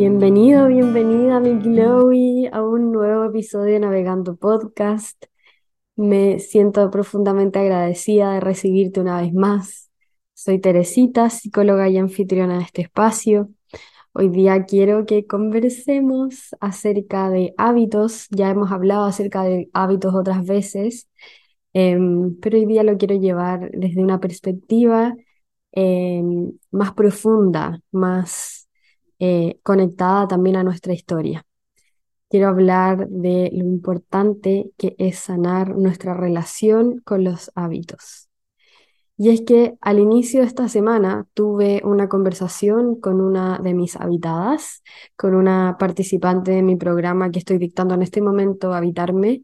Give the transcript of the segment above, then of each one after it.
Bienvenido, bienvenida, mi Chloe, a un nuevo episodio de Navegando Podcast. Me siento profundamente agradecida de recibirte una vez más. Soy Teresita, psicóloga y anfitriona de este espacio. Hoy día quiero que conversemos acerca de hábitos. Ya hemos hablado acerca de hábitos otras veces, em, pero hoy día lo quiero llevar desde una perspectiva em, más profunda, más eh, conectada también a nuestra historia. Quiero hablar de lo importante que es sanar nuestra relación con los hábitos. Y es que al inicio de esta semana tuve una conversación con una de mis habitadas, con una participante de mi programa que estoy dictando en este momento, Habitarme,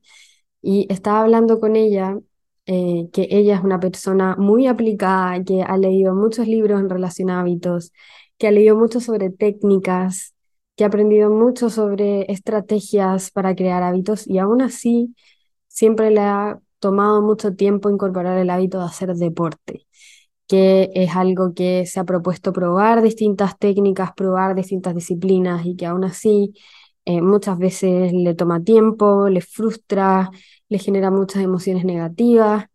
y estaba hablando con ella, eh, que ella es una persona muy aplicada, que ha leído muchos libros en relación a hábitos, que ha leído mucho sobre técnicas, que ha aprendido mucho sobre estrategias para crear hábitos y aún así siempre le ha tomado mucho tiempo incorporar el hábito de hacer deporte, que es algo que se ha propuesto probar distintas técnicas, probar distintas disciplinas y que aún así eh, muchas veces le toma tiempo, le frustra, le genera muchas emociones negativas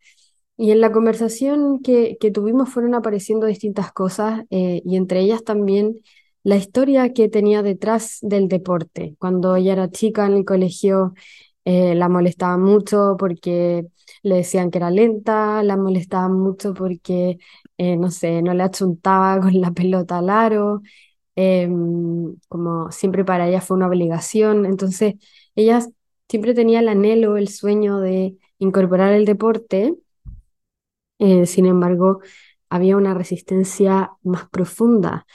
y en la conversación que, que tuvimos fueron apareciendo distintas cosas eh, y entre ellas también la historia que tenía detrás del deporte. Cuando ella era chica en el colegio eh, la molestaba mucho porque le decían que era lenta, la molestaba mucho porque, eh, no sé, no le achuntaba con la pelota al aro, em, como siempre para ella fue una obligación. Entonces ella siempre tenía el anhelo, el sueño de incorporar el deporte eh, sin embargo, había una resistencia más profunda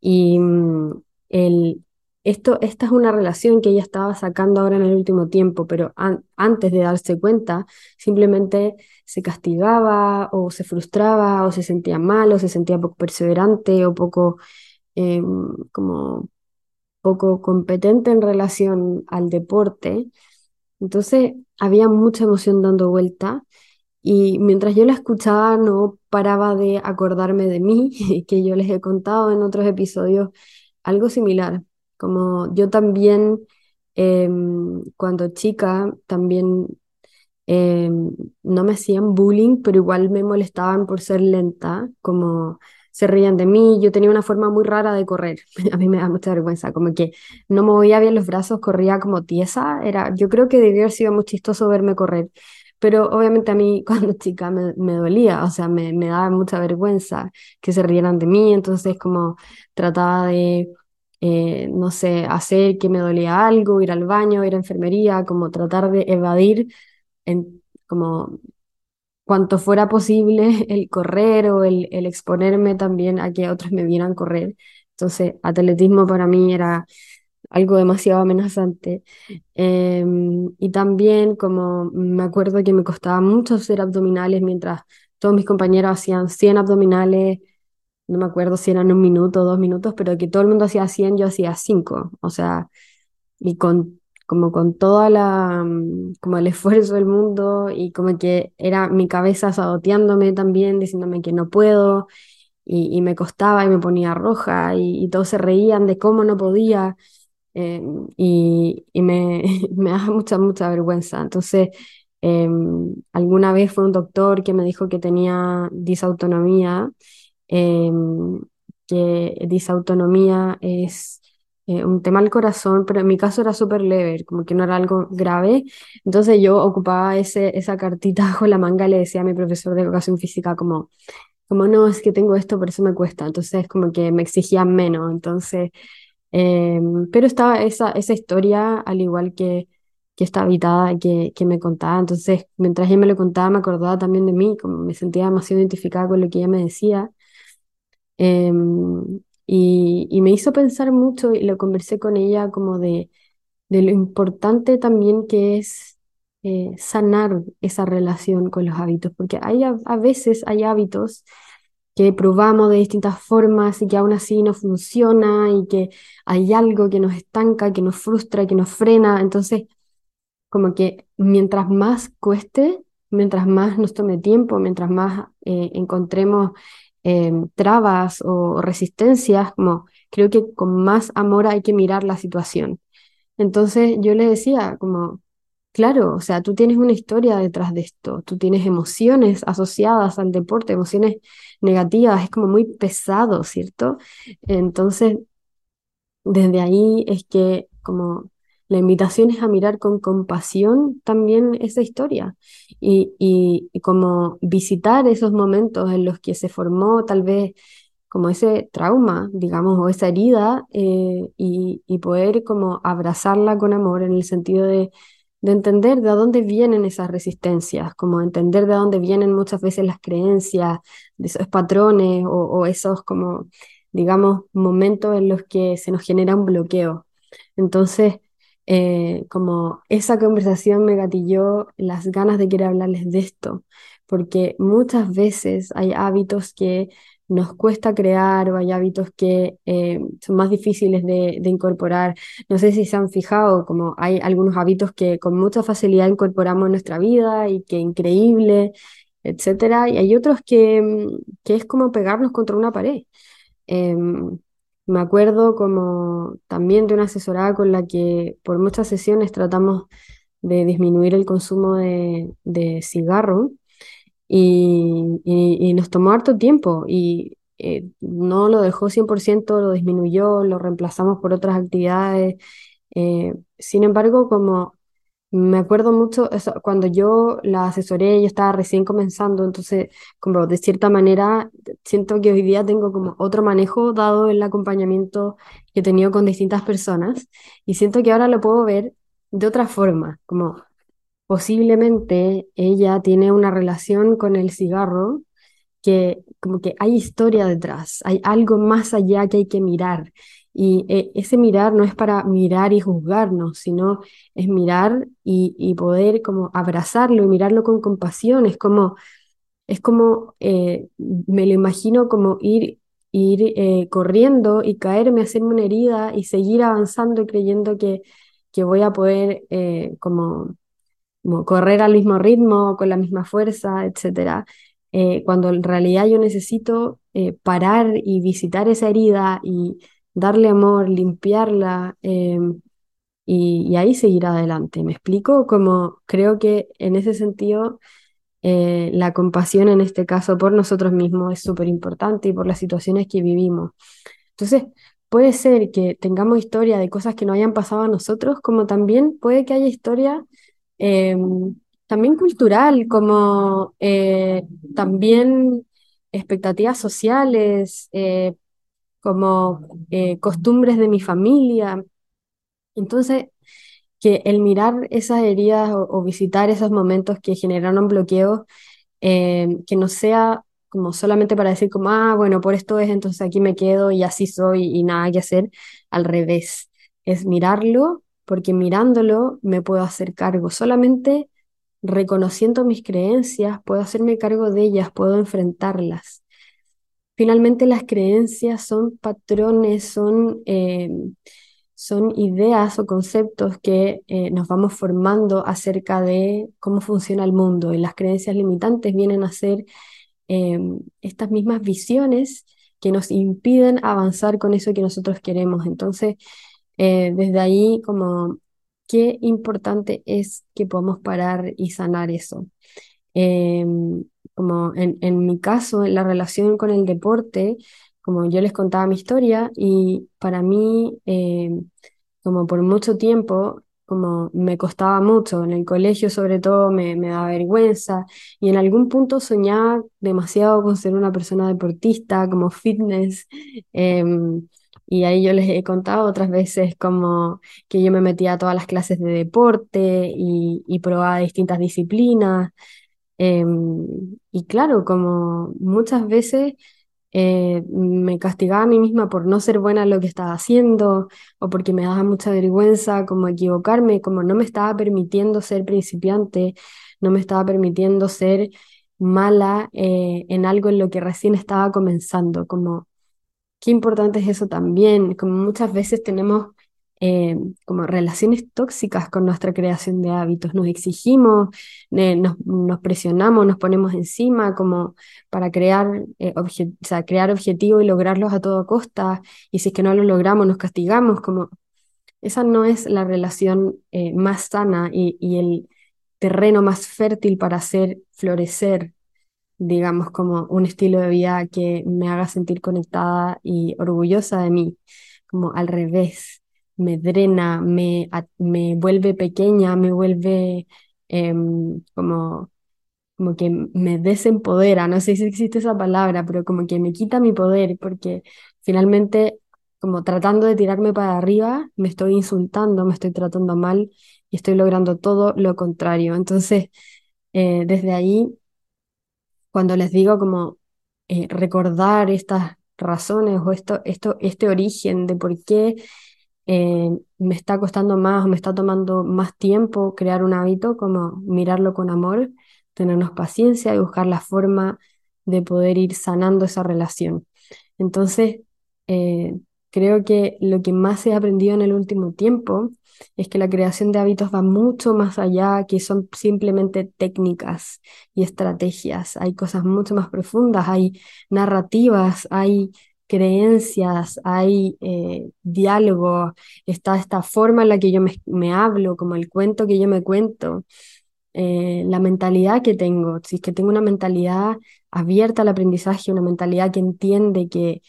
y mm, el, esto, esta es una relación que ella estaba sacando ahora en el último tiempo, pero antes de darse cuenta, simplemente se castigaba o se frustraba o se sentía mal o se sentía poco perseverante o poco, eh, como poco competente en relación al deporte. Entonces había mucha emoción dando vuelta y mientras yo la escuchaba, no paraba de acordarme de mí, que yo les he contado en otros episodios algo similar. Como yo también, em, cuando chica, también em, no me hacían bullying, pero igual me molestaban por ser lenta, como se reían de mí. Yo tenía una forma muy rara de correr. A mí me da mucha vergüenza, como que no movía bien los brazos, corría como tiesa. Era, yo creo que debió haber sido muy chistoso verme correr pero obviamente a mí cuando chica me, me dolía, o sea, me, me, daba mucha vergüenza que se rieran de mí, entonces como trataba de, eh, no sé, hacer que me dolía algo, ir al baño, ir a enfermería, como tratar de evadir en, como cuanto fuera posible el correr o el, exponerme también a que otros me vieran correr. Entonces, atletismo para mí era algo demasiado amenazante. Em, y también como me acuerdo que me costaba mucho hacer abdominales mientras todos mis compañeros hacían 100 abdominales, no me acuerdo si eran un minuto o dos minutos, pero que todo el mundo hacía 100, yo hacía 5, o sea, y con como con toda mm, como el esfuerzo del mundo y como que era mi cabeza saboteándome también, diciéndome que no puedo y, me costaba y me ponía roja y, y todos se reían de cómo no podía eh, y, me, me, da mucha, mucha vergüenza. Entonces, eh, alguna vez fue un doctor que me dijo que tenía disautonomía, eh, que disautonomía es un tema al corazón, pero en mi caso era súper leve, como que no era algo grave. Entonces yo ocupaba ese, esa cartita bajo la manga le decía a mi profesor de educación física como, como no, es que tengo esto, por eso me cuesta. Entonces como que me exigían menos. Entonces Em, pero estaba esa, esa historia, al igual que, que esta habitada que, que me contaba. Entonces, mientras ella me lo contaba, me acordaba también de mí, como me sentía demasiado identificada con lo que ella me decía. Em, y, y, me hizo pensar mucho y lo conversé con ella como de, de lo importante también que es eh, sanar esa relación con los hábitos, porque hay, a veces hay hábitos que probamos de distintas formas y que aún así no funciona y que hay algo que nos estanca, que nos frustra, que nos frena. Entonces, como que mientras más cueste, mientras más nos tome tiempo, mientras más eh, encontremos em, trabas o resistencias, como creo que con más amor hay que mirar la situación. Entonces yo le decía como, claro, o sea, tú tienes una historia detrás de esto, tú tienes emociones asociadas al deporte, emociones negativas, es como muy pesado, ¿cierto? Entonces, desde ahí es que como la invitación es a mirar con compasión también esa historia y, y, como visitar esos momentos en los que se formó tal vez como ese trauma, digamos, o esa herida eh, y, y, poder como abrazarla con amor en el sentido de, de entender de dónde vienen esas resistencias, como entender de dónde vienen muchas veces las creencias, de esos patrones o, o esos como, digamos, momentos en los que se nos genera un bloqueo. Entonces, eh, como esa conversación me gatilló las ganas de querer hablarles de esto, porque muchas veces hay hábitos que nos cuesta crear o hay hábitos que eh, son más difíciles de, incorporar. No sé si se han fijado, como hay algunos hábitos que con mucha facilidad incorporamos en nuestra vida y que increíble, etcétera, y hay otros que, mm, que es como pegarnos contra una pared. Em, me acuerdo como también de una asesorada con la que por muchas sesiones tratamos de disminuir el consumo de, cigarro y, y, nos tomó harto tiempo y eh, no lo dejó 100%, lo disminuyó, lo reemplazamos por otras actividades. Eh, sin embargo, como me acuerdo mucho, cuando yo la asesoré, yo estaba recién comenzando, entonces, como de cierta manera, siento que hoy día tengo como otro manejo dado el acompañamiento que he tenido con distintas personas y siento que ahora lo puedo ver de otra forma, como posiblemente ella tiene una relación con el cigarro que como que hay historia detrás, hay algo más allá que hay que mirar y eh, ese mirar no es para mirar y juzgarnos, sino es mirar y, poder como abrazarlo y mirarlo con compasión. Es como, es como eh, me lo imagino como ir, ir eh, corriendo y caerme, hacerme una herida y seguir avanzando y creyendo que, que voy a poder como, correr al mismo ritmo, con la misma fuerza, etc. cuando en realidad yo necesito parar y visitar esa herida y darle amor, limpiarla em, y, ahí seguir adelante. ¿Me explico? Como creo que en ese sentido eh, la compasión en este caso por nosotros mismos es súper importante y por las situaciones que vivimos. Entonces, puede ser que tengamos historia de cosas que no hayan pasado a nosotros, como también puede que haya historia em, también cultural, como eh, también expectativas sociales, eh, como eh, costumbres de mi familia. Entonces, que el mirar esas heridas o, visitar esos momentos que generaron bloqueos, eh, que no sea como solamente para decir como, ah, bueno, por esto es, entonces aquí me quedo y así soy y nada que hacer, al revés, es mirarlo, porque mirándolo me puedo hacer cargo, solamente reconociendo mis creencias, puedo hacerme cargo de ellas, puedo enfrentarlas. Finalmente las creencias son patrones, son, eh, son ideas o conceptos que eh, nos vamos formando acerca de cómo funciona el mundo y las creencias limitantes vienen a ser em, estas mismas visiones que nos impiden avanzar con eso que nosotros queremos. Entonces, eh, desde ahí, como qué importante es que podamos parar y sanar eso. Em, como en, en mi caso, en la relación con el deporte, como yo les contaba mi historia y para mí, eh, como por mucho tiempo, como me costaba mucho, en el colegio sobre todo me, me daba vergüenza y en algún punto soñaba demasiado con ser una persona deportista, como fitness. Em, y ahí yo les he contado otras veces como que yo me metía a todas las clases de deporte y, y probaba distintas disciplinas. Em, y claro, como muchas veces eh, me castigaba a mí misma por no ser buena en lo que estaba haciendo o porque me daba mucha vergüenza como equivocarme, como no me estaba permitiendo ser principiante, no me estaba permitiendo ser mala eh, en algo en lo que recién estaba comenzando, como qué importante es eso también, como muchas veces tenemos eh, como relaciones tóxicas con nuestra creación de hábitos. Nos exigimos, eh, nos, presionamos, nos ponemos encima como para crear, eh, crear objetivos y lograrlos a toda costa. Y si es que no lo logramos, nos castigamos. Como esa no es la relación más sana y, y el terreno más fértil para hacer florecer digamos, como un estilo de vida que me haga sentir conectada y orgullosa de mí, como al revés me drena, me, me vuelve pequeña, me vuelve em, como, como que me desempodera, no sé si existe esa palabra, pero como que me quita mi poder, porque finalmente como tratando de tirarme para arriba, me estoy insultando, me estoy tratando mal y estoy logrando todo lo contrario. Entonces, eh, desde ahí, cuando les digo como eh, recordar estas razones o esto, esto, este origen de por qué eh, me está costando más o me está tomando más tiempo crear un hábito, como mirarlo con amor, tenernos paciencia y buscar la forma de poder ir sanando esa relación. Entonces, eh, creo que lo que más he aprendido en el último tiempo es que la creación de hábitos va mucho más allá, que son simplemente técnicas y estrategias. Hay cosas mucho más profundas, hay narrativas, hay creencias, hay eh, diálogo, está esta forma en la que yo me, hablo, como el cuento que yo me cuento, eh, la mentalidad que tengo, si es que tengo una mentalidad abierta al aprendizaje, una mentalidad que entiende que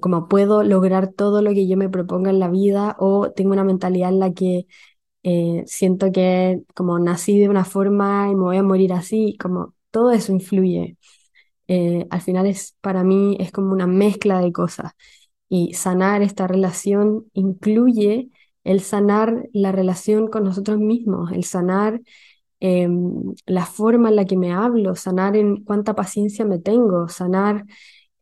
como puedo lograr todo lo que yo me proponga en la vida o tengo una mentalidad en la que eh, siento que como nací de una forma y me voy a morir así, como todo eso influye. Eh, al final es para mí es como una mezcla de cosas. Y sanar esta relación incluye el sanar la relación con nosotros mismos, el sanar em, la forma en la que me hablo, sanar en cuánta paciencia me tengo, sanar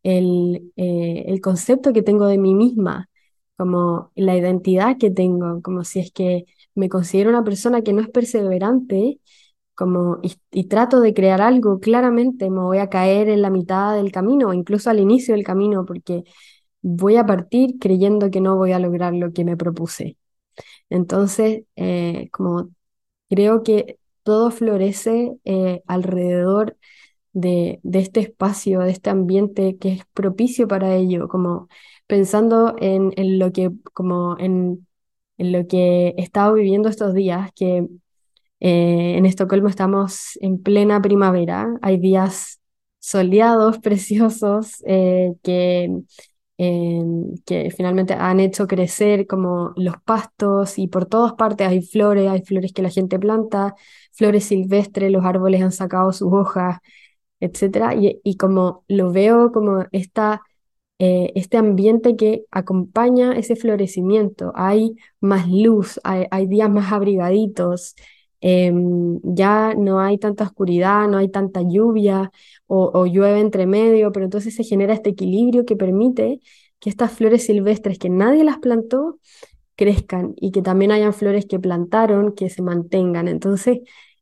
el, eh, el concepto que tengo de mí misma, como la identidad que tengo, como si es que me considero una persona que no es perseverante, como, y, trato de crear algo, claramente me voy a caer en la mitad del camino, incluso al inicio del camino, porque voy a partir creyendo que no voy a lograr lo que me propuse. Entonces, eh, como creo que todo florece eh, alrededor de, de, este espacio, de este ambiente que es propicio para ello, como pensando en, en lo que, como en, en lo que he estado viviendo estos días, que eh, en Estocolmo estamos en plena primavera, hay días soleados, preciosos, eh, que, em, que finalmente han hecho crecer como los pastos y por todas partes hay flores, hay flores que la gente planta, flores silvestres, los árboles han sacado sus hojas, etc. Y, como lo veo como esta eh, este ambiente que acompaña ese florecimiento. Hay más luz, hay, hay días más abrigaditos, Em, ya no hay tanta oscuridad, no hay tanta lluvia o, llueve entre medio, pero entonces se genera este equilibrio que permite que estas flores silvestres que nadie las plantó crezcan y que también hayan flores que plantaron que se mantengan. Entonces,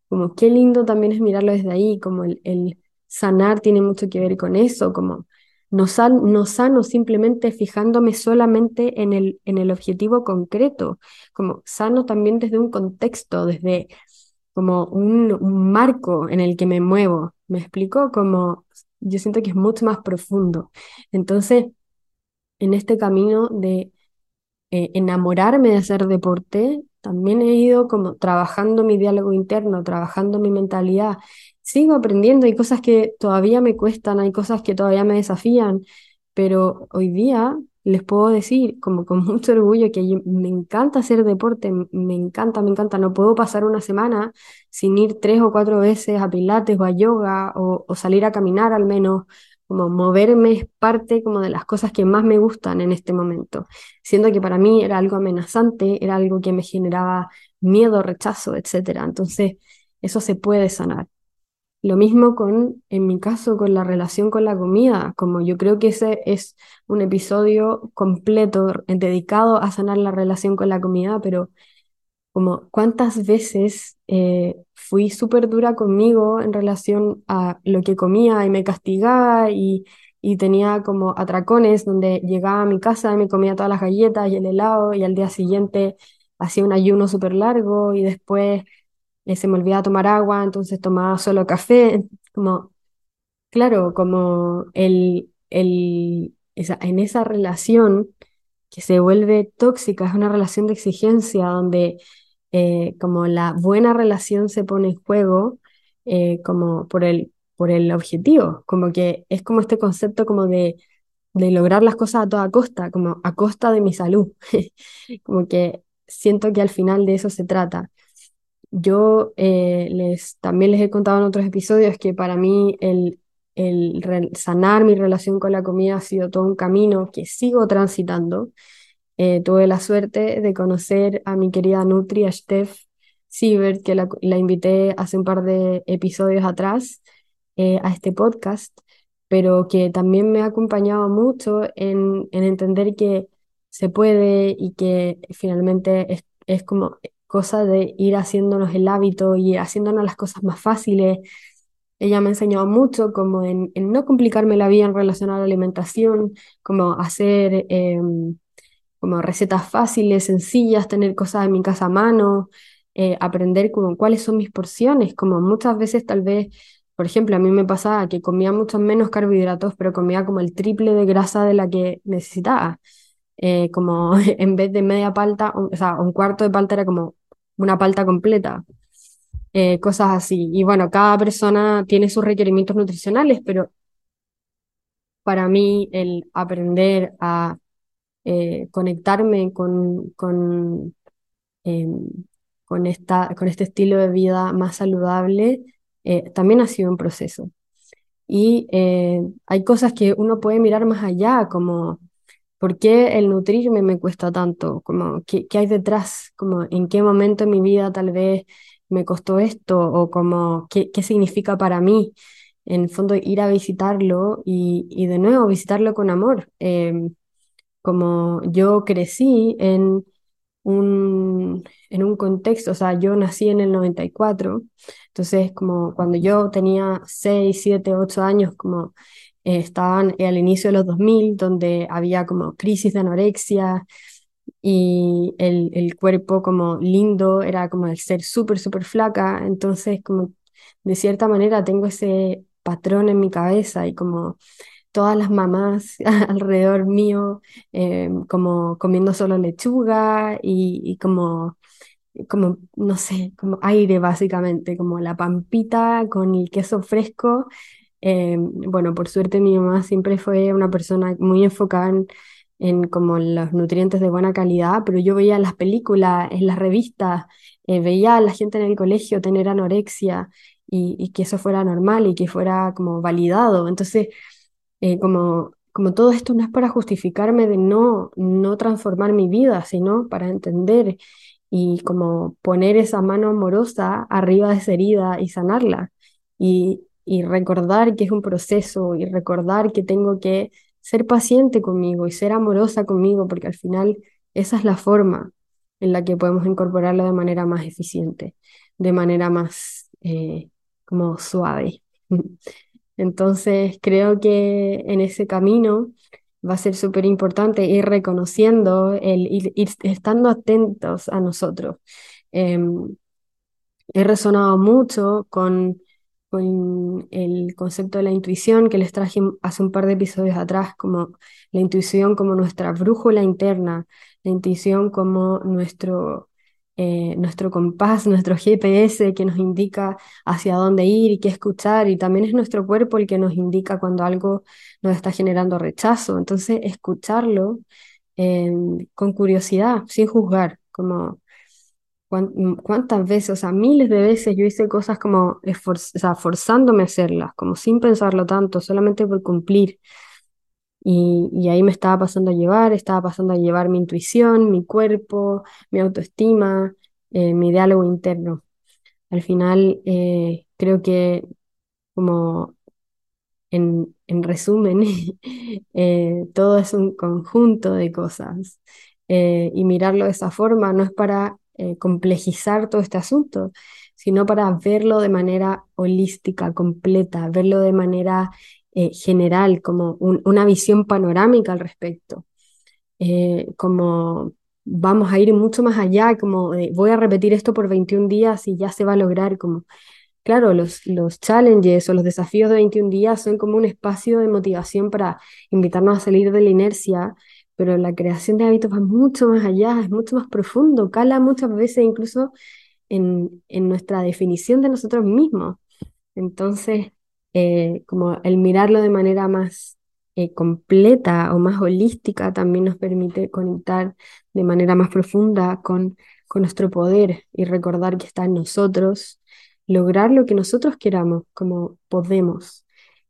como qué lindo también es mirarlo desde ahí, como el, el sanar tiene mucho que ver con eso, como no, no sano simplemente fijándome solamente en el, en el objetivo concreto, como sano también desde un contexto, desde como un, marco en el que me muevo. ¿Me explico? Como yo siento que es mucho más profundo. Entonces, en este camino de eh, enamorarme de hacer deporte, también he ido como trabajando mi diálogo interno, trabajando mi mentalidad. Sigo aprendiendo, hay cosas que todavía me cuestan, hay cosas que todavía me desafían, pero hoy día les puedo decir como con mucho orgullo que me encanta hacer deporte, me encanta, me encanta, no puedo pasar una semana sin ir tres o cuatro veces a pilates o a yoga o, salir a caminar al menos, como moverme es parte como de las cosas que más me gustan en este momento, siendo que para mí era algo amenazante, era algo que me generaba miedo, rechazo, etc. Entonces, eso se puede sanar. Lo mismo con, en mi caso, con la relación con la comida, como yo creo que ese es un episodio completo dedicado a sanar la relación con la comida, pero como cuántas veces eh, fui súper dura conmigo en relación a lo que comía y me castigaba y, y tenía como atracones donde llegaba a mi casa y me comía todas las galletas y el helado y al día siguiente hacía un ayuno súper largo y después eh, se me olvidaba tomar agua, entonces tomaba solo café, como, claro, como el, el, esa, en esa relación que se vuelve tóxica, es una relación de exigencia donde eh, como la buena relación se pone en juego eh, como por el, por el objetivo, como que es como este concepto como de, de lograr las cosas a toda costa, como a costa de mi salud, como que siento que al final de eso se trata. Yo eh, les, también les he contado en otros episodios que para mí el, el sanar mi relación con la comida ha sido todo un camino que sigo transitando. Eh, tuve la suerte de conocer a mi querida Nutri, a Steph Siebert, que la, invité hace un par de episodios atrás eh, a este podcast, pero que también me ha acompañado mucho en, en entender que se puede y que finalmente es, es como cosa de ir haciéndonos el hábito y haciéndonos las cosas más fáciles. Ella me ha enseñado mucho como en, en no complicarme la vida en relación a la alimentación, como hacer em, como recetas fáciles, sencillas, tener cosas en mi casa a mano, eh, aprender como cuáles son mis porciones, como muchas veces tal vez, por ejemplo, a mí me pasaba que comía mucho menos carbohidratos, pero comía como el triple de grasa de la que necesitaba. Eh, como en vez de media palta, o, sea, un cuarto de palta era como una palta completa. Eh, cosas así. Y bueno, cada persona tiene sus requerimientos nutricionales, pero para mí el aprender a eh, conectarme con, con, em, con, esta, con este estilo de vida más saludable también ha sido un proceso. Y hay cosas que uno puede mirar más allá, como ¿Por qué el nutrirme me cuesta tanto? Como, ¿qué, qué hay detrás? Como, ¿En qué momento en mi vida tal vez me costó esto? ¿O como, qué, qué significa para mí? En el fondo, ir a visitarlo y, y de nuevo visitarlo con amor. Em, como yo crecí en un, en un contexto, o sea, yo nací en el 94, entonces como cuando yo tenía 6, 7, 8 años, como estaban al inicio de los 2000, donde había como crisis de anorexia y el, el cuerpo como lindo era como el ser súper, súper flaca, entonces como de cierta manera tengo ese patrón en mi cabeza y como todas las mamás alrededor mío eh, como comiendo solo lechuga y, y como como, no sé, como aire básicamente, como la pampita con el queso fresco eh, bueno, por suerte mi mamá siempre fue una persona muy enfocada en, como los nutrientes de buena calidad, pero yo veía las películas, en las revistas, eh, veía a la gente en el colegio tener anorexia y, que eso fuera normal y que fuera como validado. Entonces, eh, como, como todo esto no es para justificarme de no, no transformar mi vida, sino para entender y como poner esa mano amorosa arriba de esa herida y sanarla. Y, y recordar que es un proceso y recordar que tengo que ser paciente conmigo y ser amorosa conmigo, porque al final esa es la forma en la que podemos incorporarlo de manera más eficiente, de manera más eh, como suave. Entonces creo que en ese camino va a ser súper importante ir reconociendo, el, ir, estando atentos a nosotros. Em, he resonado mucho con con el concepto de la intuición que les traje hace un par de episodios atrás, como la intuición como nuestra brújula interna, la intuición como nuestro, eh, nuestro compás, nuestro GPS que nos indica hacia dónde ir y qué escuchar, y también es nuestro cuerpo el que nos indica cuando algo nos está generando rechazo. Entonces, escucharlo eh, con curiosidad, sin juzgar, como ¿Cuántas veces, o sea, miles de veces yo hice cosas como o sea, forzándome a hacerlas, como sin pensarlo tanto, solamente por cumplir. Y, y, ahí me estaba pasando a llevar, estaba pasando a llevar mi intuición, mi cuerpo, mi autoestima, eh, mi diálogo interno. Al final, eh, creo que como en, en resumen, eh, todo es un conjunto de cosas. y mirarlo de esa forma no es para eh, complejizar todo este asunto, sino para verlo de manera holística, completa, verlo de manera eh, general, como una visión panorámica al respecto. Eh, como vamos a ir mucho más allá, como voy a repetir esto por 21 días y ya se va a lograr, como claro, los, los challenges o los desafíos de 21 días son como un espacio de motivación para invitarnos a salir de la inercia, pero la creación de hábitos va mucho más allá, es mucho más profundo, cala muchas veces incluso en, en nuestra definición de nosotros mismos. Entonces, eh, como el mirarlo de manera más eh, completa o más holística también nos permite conectar de manera más profunda con, con nuestro poder y recordar que está en nosotros, lograr lo que nosotros queramos, como podemos.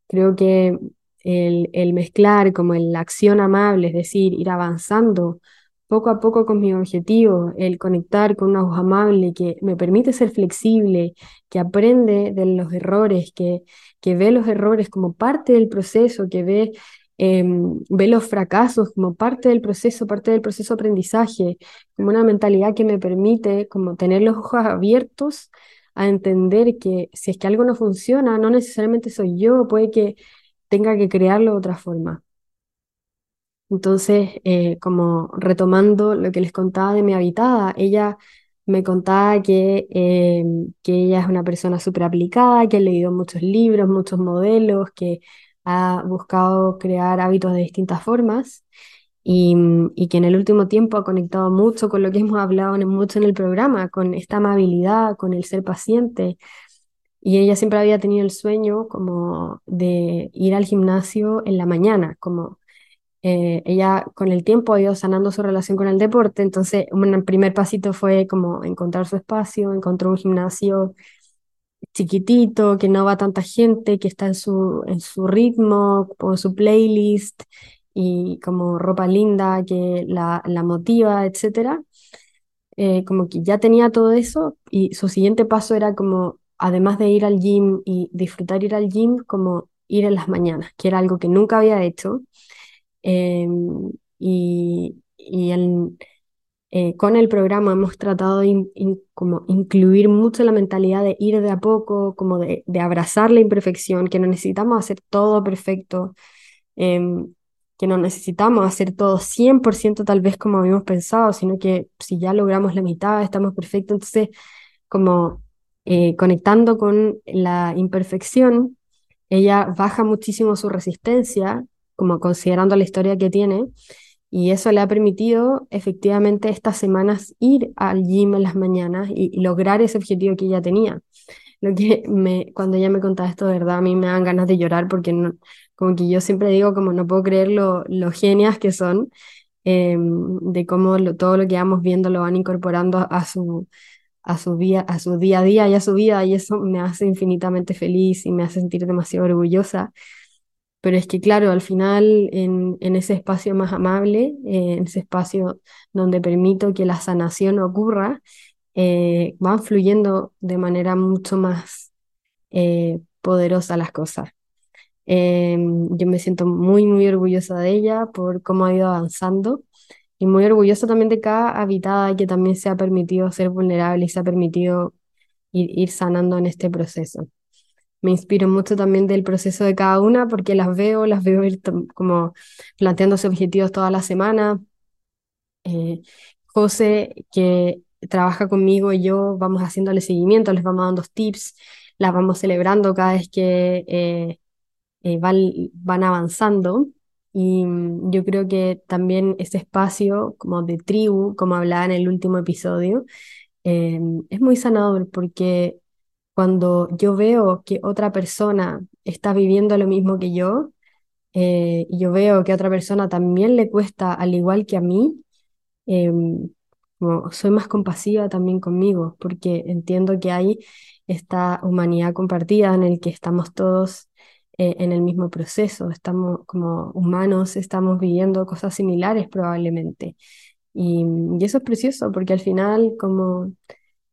Creo que el, el mezclar como la acción amable, es decir, ir avanzando poco a poco con mi objetivo, el conectar con una voz amable que me permite ser flexible, que aprende de los errores, que, que ve los errores como parte del proceso, que ve, em, ve los fracasos como parte del proceso, parte del proceso aprendizaje, como una mentalidad que me permite como tener los ojos abiertos a entender que si es que algo no funciona, no necesariamente soy yo, puede que tenga que crearlo de otra forma. Entonces, eh, como retomando lo que les contaba de mi habitada, ella me contaba que, eh, que ella es una persona súper aplicada, que ha leído muchos libros, muchos modelos, que ha buscado crear hábitos de distintas formas y, y, que en el último tiempo ha conectado mucho con lo que hemos hablado mucho en el programa, con esta amabilidad, con el ser paciente. Y ella siempre había tenido el sueño como de ir al gimnasio en la mañana, como eh, ella con el tiempo ha ido sanando su relación con el deporte, entonces un primer pasito fue como encontrar su espacio, encontró un gimnasio chiquitito, que no va tanta gente, que está en su, en su ritmo, con su playlist y como ropa linda que la, la motiva, etc. Eh, como que ya tenía todo eso y su siguiente paso era como, además de ir al gym y disfrutar ir al gym, como ir en las mañanas, que era algo que nunca había hecho Em, y, y eh, con el programa hemos tratado de como incluir mucho la mentalidad de ir de a poco, como de, de abrazar la imperfección, que no necesitamos hacer todo perfecto, em, que no necesitamos hacer todo 100% tal vez como habíamos pensado, sino que si ya logramos la mitad, estamos perfectos. Entonces, como eh, conectando con la imperfección, ella baja muchísimo su resistencia como considerando la historia que tiene, y eso le ha permitido efectivamente estas semanas ir al gym en las mañanas y, lograr ese objetivo que ella tenía. Lo que me, cuando ella me contaba esto, verdad, a mí me dan ganas de llorar porque como que yo siempre digo, como no puedo creer lo, lo genias que son, em, de cómo todo lo que vamos viendo lo van incorporando a, su, a, su vía, a su día a día y a su vida, y eso me hace infinitamente feliz y me hace sentir demasiado orgullosa pero es que, claro, al final, en, en ese espacio más amable, en ese espacio donde permito que la sanación ocurra, eh, van fluyendo de manera mucho más eh, poderosa las cosas. Em, yo me siento muy, muy orgullosa de ella por cómo ha ido avanzando y muy orgullosa también de cada habitada que también se ha permitido ser vulnerable y se ha permitido ir, ir sanando en este proceso me inspiro mucho también del proceso de cada una porque las veo, las veo ir como planteándose objetivos toda la semana. Eh, José, que trabaja conmigo y yo, vamos haciéndole seguimiento, les vamos dando tips, las vamos celebrando cada vez que eh, eh, van, van avanzando. Y mm, yo creo que también ese espacio como de tribu, como hablaba en el último episodio, es muy sanador porque cuando yo veo que otra persona está viviendo lo mismo que yo, eh, y yo veo que a otra persona también le cuesta al igual que a mí, em, soy más compasiva también conmigo, porque entiendo que hay esta humanidad compartida en el que estamos todos eh, en el mismo proceso, estamos como humanos, estamos viviendo cosas similares probablemente. Y, y eso es precioso, porque al final como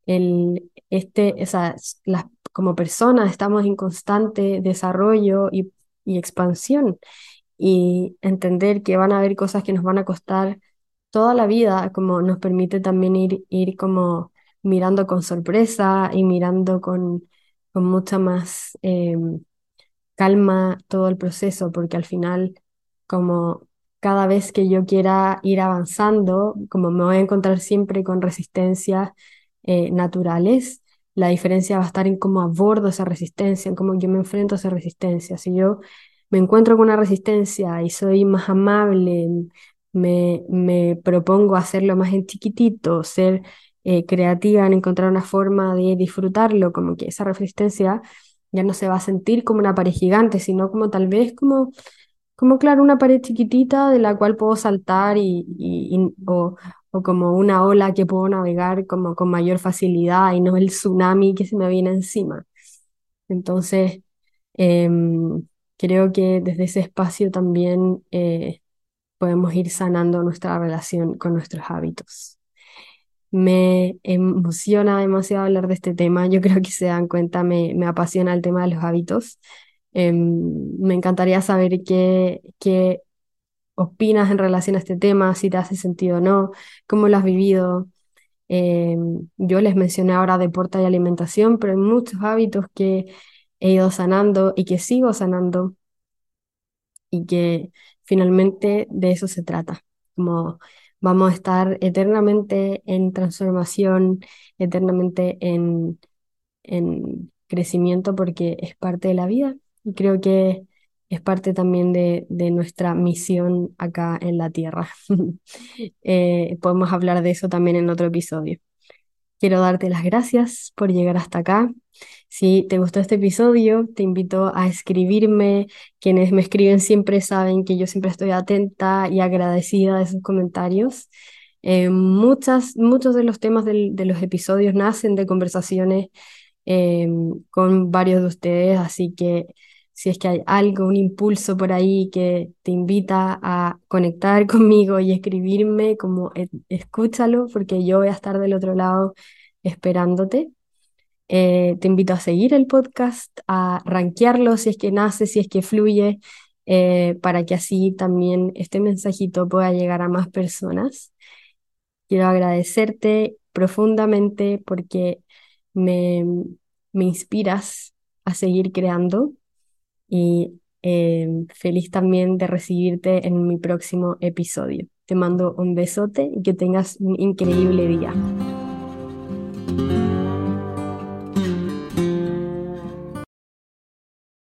el, este, sea, las, como personas estamos en constante desarrollo y, y expansión y entender que van a haber cosas que nos van a costar toda la vida, como nos permite también ir, ir como mirando con sorpresa y mirando con, con mucha más, em, calma todo el proceso, porque al final, como cada vez que yo quiera ir avanzando, como me voy a encontrar siempre con resistencias eh, naturales, la diferencia va a estar en cómo abordo esa resistencia, en cómo yo me enfrento a esa resistencia. Si yo me encuentro con una resistencia y soy más amable, me, me propongo hacerlo más en chiquitito, ser eh, creativa en encontrar una forma de disfrutarlo, como que esa resistencia ya no se va a sentir como una pared gigante, sino como tal vez como, como claro, una pared chiquitita de la cual puedo saltar y, o, como una ola que puedo navegar como con mayor facilidad y no el tsunami que se me viene encima. Entonces, em, creo que desde ese espacio también eh, podemos ir sanando nuestra relación con nuestros hábitos. Me emociona demasiado hablar de este tema. Yo creo que se dan cuenta, me, me apasiona el tema de los hábitos. Em, me encantaría saber qué, qué opinas en relación a este tema, si te hace sentido o no, cómo lo has vivido. Em, yo les mencioné ahora deporte y alimentación, pero hay muchos hábitos que he ido sanando y que sigo sanando y que finalmente de eso se trata, como vamos a estar eternamente en transformación, eternamente en, en crecimiento porque es parte de la vida y creo que es parte también de, de nuestra misión acá en la Tierra. eh, podemos hablar de eso también en otro episodio. Quiero darte las gracias por llegar hasta acá. Si te gustó este episodio, te invito a escribirme. Quienes me escriben siempre saben que yo siempre estoy atenta y agradecida de sus comentarios. Eh, muchas, muchos de los temas de los episodios nacen de conversaciones eh, con varios de ustedes, así que si es que hay algo, un impulso por ahí que te invita a conectar conmigo y escribirme, como escúchalo, porque yo voy a estar del otro lado esperándote. Eh, te invito a seguir el podcast, a rankearlo si es que nace, si es que fluye, eh, para que así también este mensajito pueda llegar a más personas. Quiero agradecerte profundamente porque me, me inspiras a seguir creando y eh, feliz también de recibirte en mi próximo episodio. Te mando un besote y que tengas un increíble día.